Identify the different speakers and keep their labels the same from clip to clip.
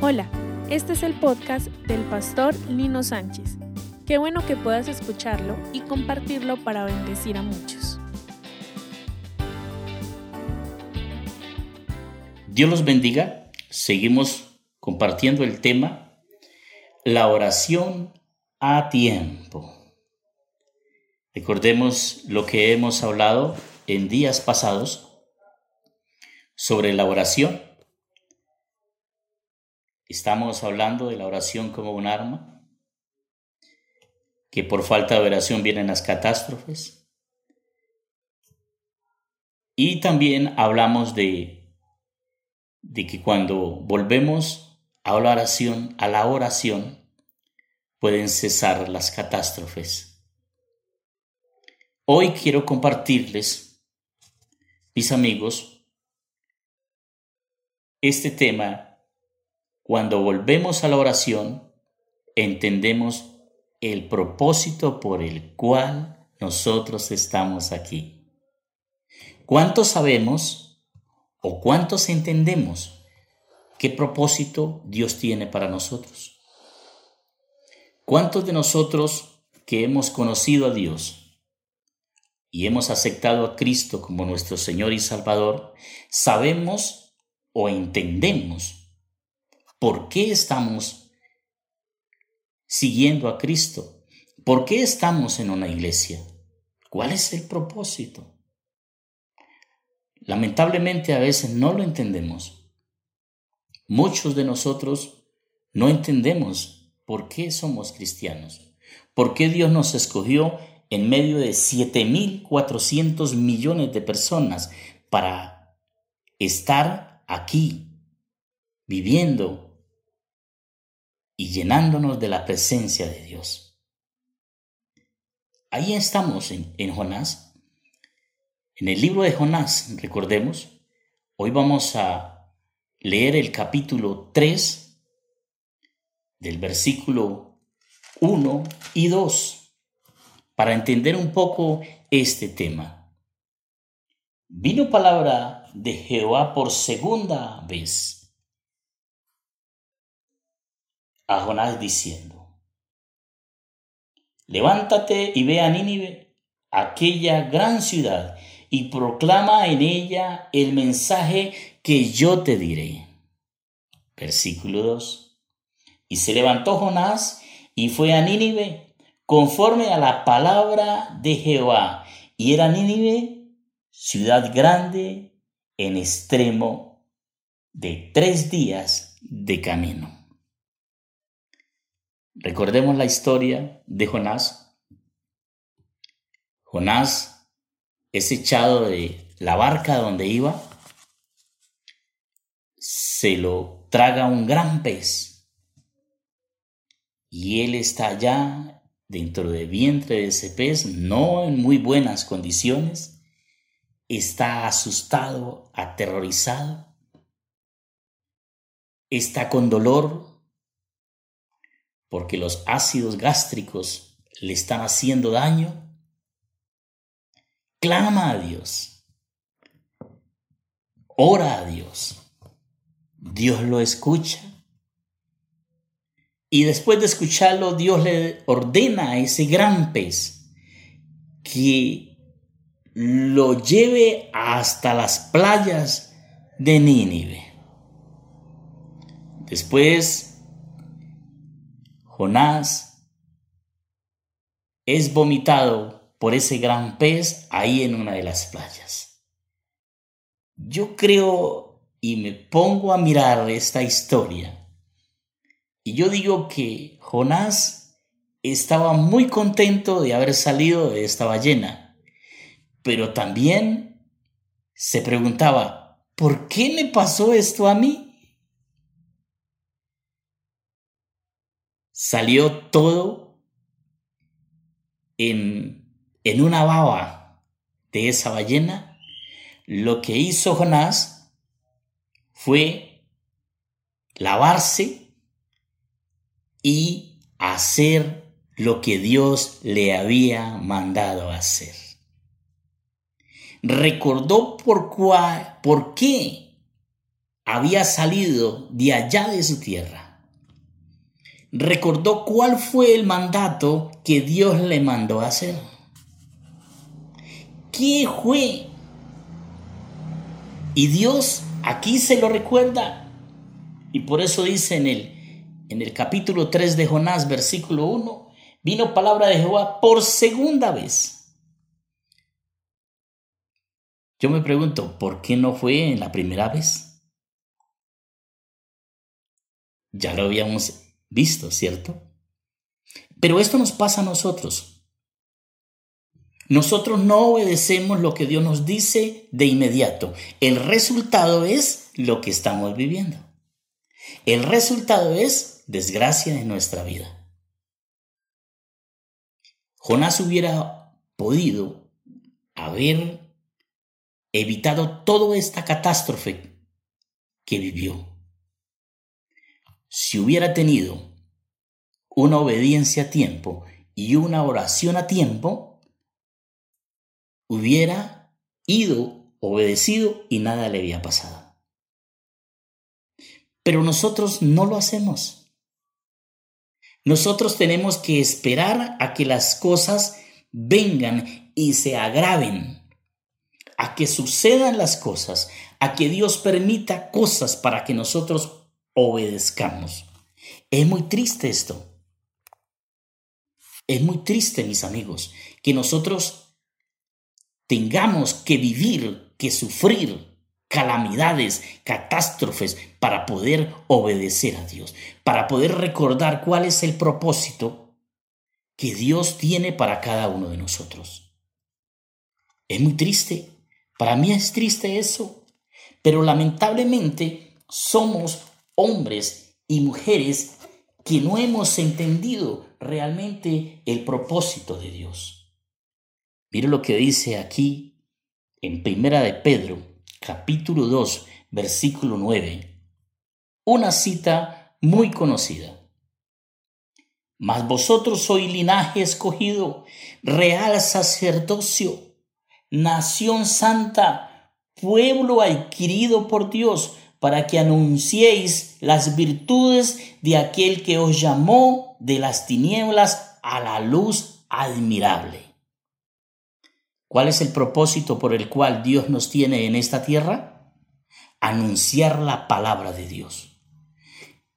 Speaker 1: Hola, este es el podcast del pastor Lino Sánchez. Qué bueno que puedas escucharlo y compartirlo para bendecir a muchos.
Speaker 2: Dios los bendiga. Seguimos compartiendo el tema la oración a tiempo. Recordemos lo que hemos hablado en días pasados sobre la oración Estamos hablando de la oración como un arma, que por falta de oración vienen las catástrofes. Y también hablamos de, de que cuando volvemos a la oración, a la oración, pueden cesar las catástrofes. Hoy quiero compartirles, mis amigos, este tema cuando volvemos a la oración, entendemos el propósito por el cual nosotros estamos aquí. ¿Cuántos sabemos o cuántos entendemos qué propósito Dios tiene para nosotros? ¿Cuántos de nosotros que hemos conocido a Dios y hemos aceptado a Cristo como nuestro Señor y Salvador, sabemos o entendemos ¿Por qué estamos siguiendo a Cristo? ¿Por qué estamos en una iglesia? ¿Cuál es el propósito? Lamentablemente a veces no lo entendemos. Muchos de nosotros no entendemos por qué somos cristianos, por qué Dios nos escogió en medio de 7.400 millones de personas para estar aquí, viviendo y llenándonos de la presencia de Dios. Ahí estamos en, Jonás. En el libro de Jonás, recordemos, hoy vamos a leer el capítulo 3 del versículo 1 y 2 para entender un poco este tema. Vino palabra de Jehová por segunda vez a Jonás diciendo, Levántate y ve a Nínive, aquella gran ciudad, y proclama en ella el mensaje que yo te diré. Versículo 2. Y se levantó Jonás y fue a Nínive conforme a la palabra de Jehová. Y era Nínive ciudad grande en extremo de tres días de camino. Recordemos la historia de Jonás. Jonás es echado de la barca donde iba, se lo traga un gran pez. Y él está allá dentro del vientre de ese pez, no en muy buenas condiciones, está asustado, aterrorizado, está con dolor porque los ácidos gástricos le están haciendo daño, clama a Dios, ora a Dios, Dios lo escucha. Y después de escucharlo, Dios le ordena a ese gran pez que lo lleve hasta las playas de Nínive. Después Jonás es vomitado por ese gran pez ahí en una de las playas. Yo creo y me pongo a mirar esta historia y yo digo que Jonás estaba muy contento de haber salido de esta ballena, pero también se preguntaba, ¿por qué me pasó esto a mí? Salió todo en, en una baba de esa ballena, lo que hizo Jonás fue lavarse y hacer lo que Dios le había mandado hacer. Recordó por, cuál, por qué había salido de allá de su tierra, recordó cuál fue el mandato que Dios le mandó a hacer. ¿Qué fue? Y Dios aquí se lo recuerda. Y por eso dice en el, en el capítulo 3 de Jonás, versículo 1, vino palabra de Jehová por segunda vez yo me pregunto, ¿por qué no fue en la primera vez? Ya lo habíamos visto, ¿cierto? Pero esto nos pasa a nosotros. Nosotros no obedecemos lo que Dios nos dice de inmediato. El resultado es lo que estamos viviendo. El resultado es desgracia en nuestra vida. Jonás hubiera podido haber evitado toda esta catástrofe que vivió. Si hubiera tenido una obediencia a tiempo y una oración a tiempo, hubiera ido, obedecido y nada le había pasado. Pero nosotros no lo hacemos. Nosotros tenemos que esperar a que las cosas vengan y se agraven a que sucedan las cosas, a que Dios permita cosas para que nosotros obedezcamos. Es muy triste esto. Es muy triste, mis amigos, que nosotros tengamos que vivir, que sufrir calamidades, catástrofes para poder obedecer a Dios, para poder recordar cuál es el propósito que Dios tiene para cada uno de nosotros. Es muy triste para mí es triste eso, pero lamentablemente somos hombres y mujeres que no hemos entendido realmente el propósito de Dios. Mire lo que dice aquí en Primera de Pedro, capítulo 2, versículo 9. Una cita muy conocida. Mas vosotros sois linaje escogido, real sacerdocio nación santa, pueblo adquirido por Dios, para que anunciéis las virtudes de aquel que os llamó de las tinieblas a la luz admirable. ¿Cuál es el propósito por el cual Dios nos tiene en esta tierra? Anunciar la palabra de Dios.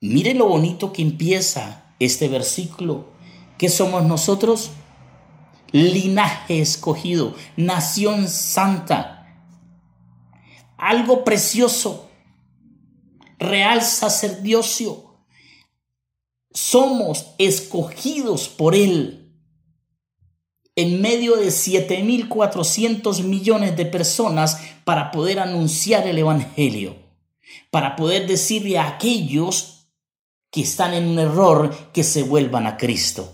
Speaker 2: Mire lo bonito que empieza este versículo. ¿Qué somos nosotros? linaje escogido, nación santa, algo precioso, real sacerdocio. Somos escogidos por Él en medio de 7.400 millones de personas para poder anunciar el Evangelio, para poder decirle a aquellos que están en un error que se vuelvan a Cristo.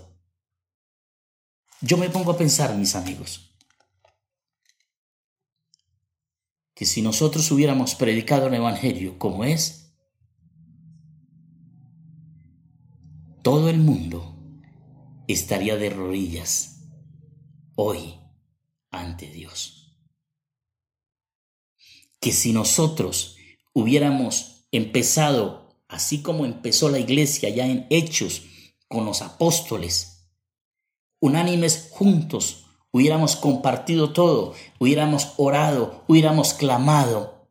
Speaker 2: Yo me pongo a pensar, mis amigos, que si nosotros hubiéramos predicado el Evangelio como es, todo el mundo estaría de rodillas hoy ante Dios. Que si nosotros hubiéramos empezado, así como empezó la iglesia ya en Hechos, con los apóstoles, unánimes juntos, hubiéramos compartido todo, hubiéramos orado, hubiéramos clamado,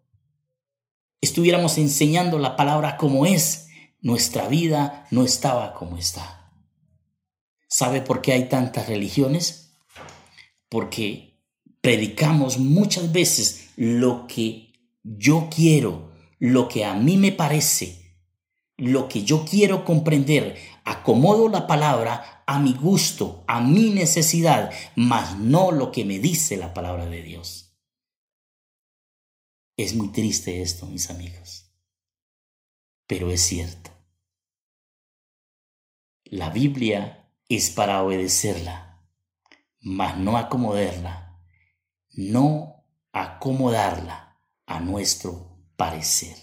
Speaker 2: estuviéramos enseñando la palabra como es, nuestra vida no estaba como está. ¿Sabe por qué hay tantas religiones? Porque predicamos muchas veces lo que yo quiero, lo que a mí me parece, lo que yo quiero comprender, acomodo la palabra a mi gusto, a mi necesidad, mas no lo que me dice la palabra de Dios. Es muy triste esto, mis amigos, pero es cierto. La Biblia es para obedecerla, mas no acomodarla, no acomodarla a nuestro parecer.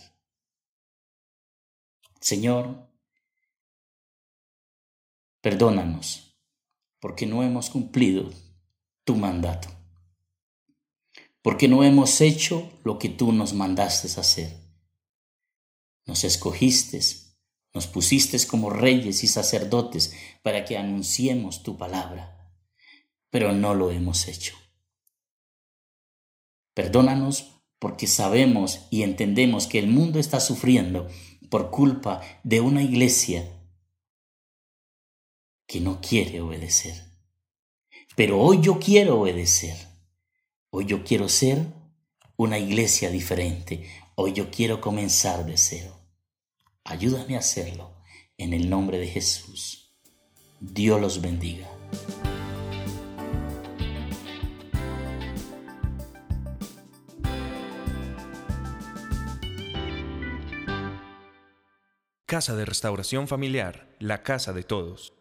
Speaker 2: Señor, Perdónanos, porque no hemos cumplido tu mandato, porque no hemos hecho lo que tú nos mandaste hacer. Nos escogiste, nos pusiste como reyes y sacerdotes para que anunciemos tu palabra, pero no lo hemos hecho. Perdónanos porque sabemos y entendemos que el mundo está sufriendo por culpa de una iglesia que no quiere obedecer. Pero hoy yo quiero obedecer. Hoy yo quiero ser una iglesia diferente. Hoy yo quiero comenzar de cero. Ayúdame a hacerlo en el nombre de Jesús. Dios los bendiga.
Speaker 3: Casa de Restauración Familiar, la casa de todos.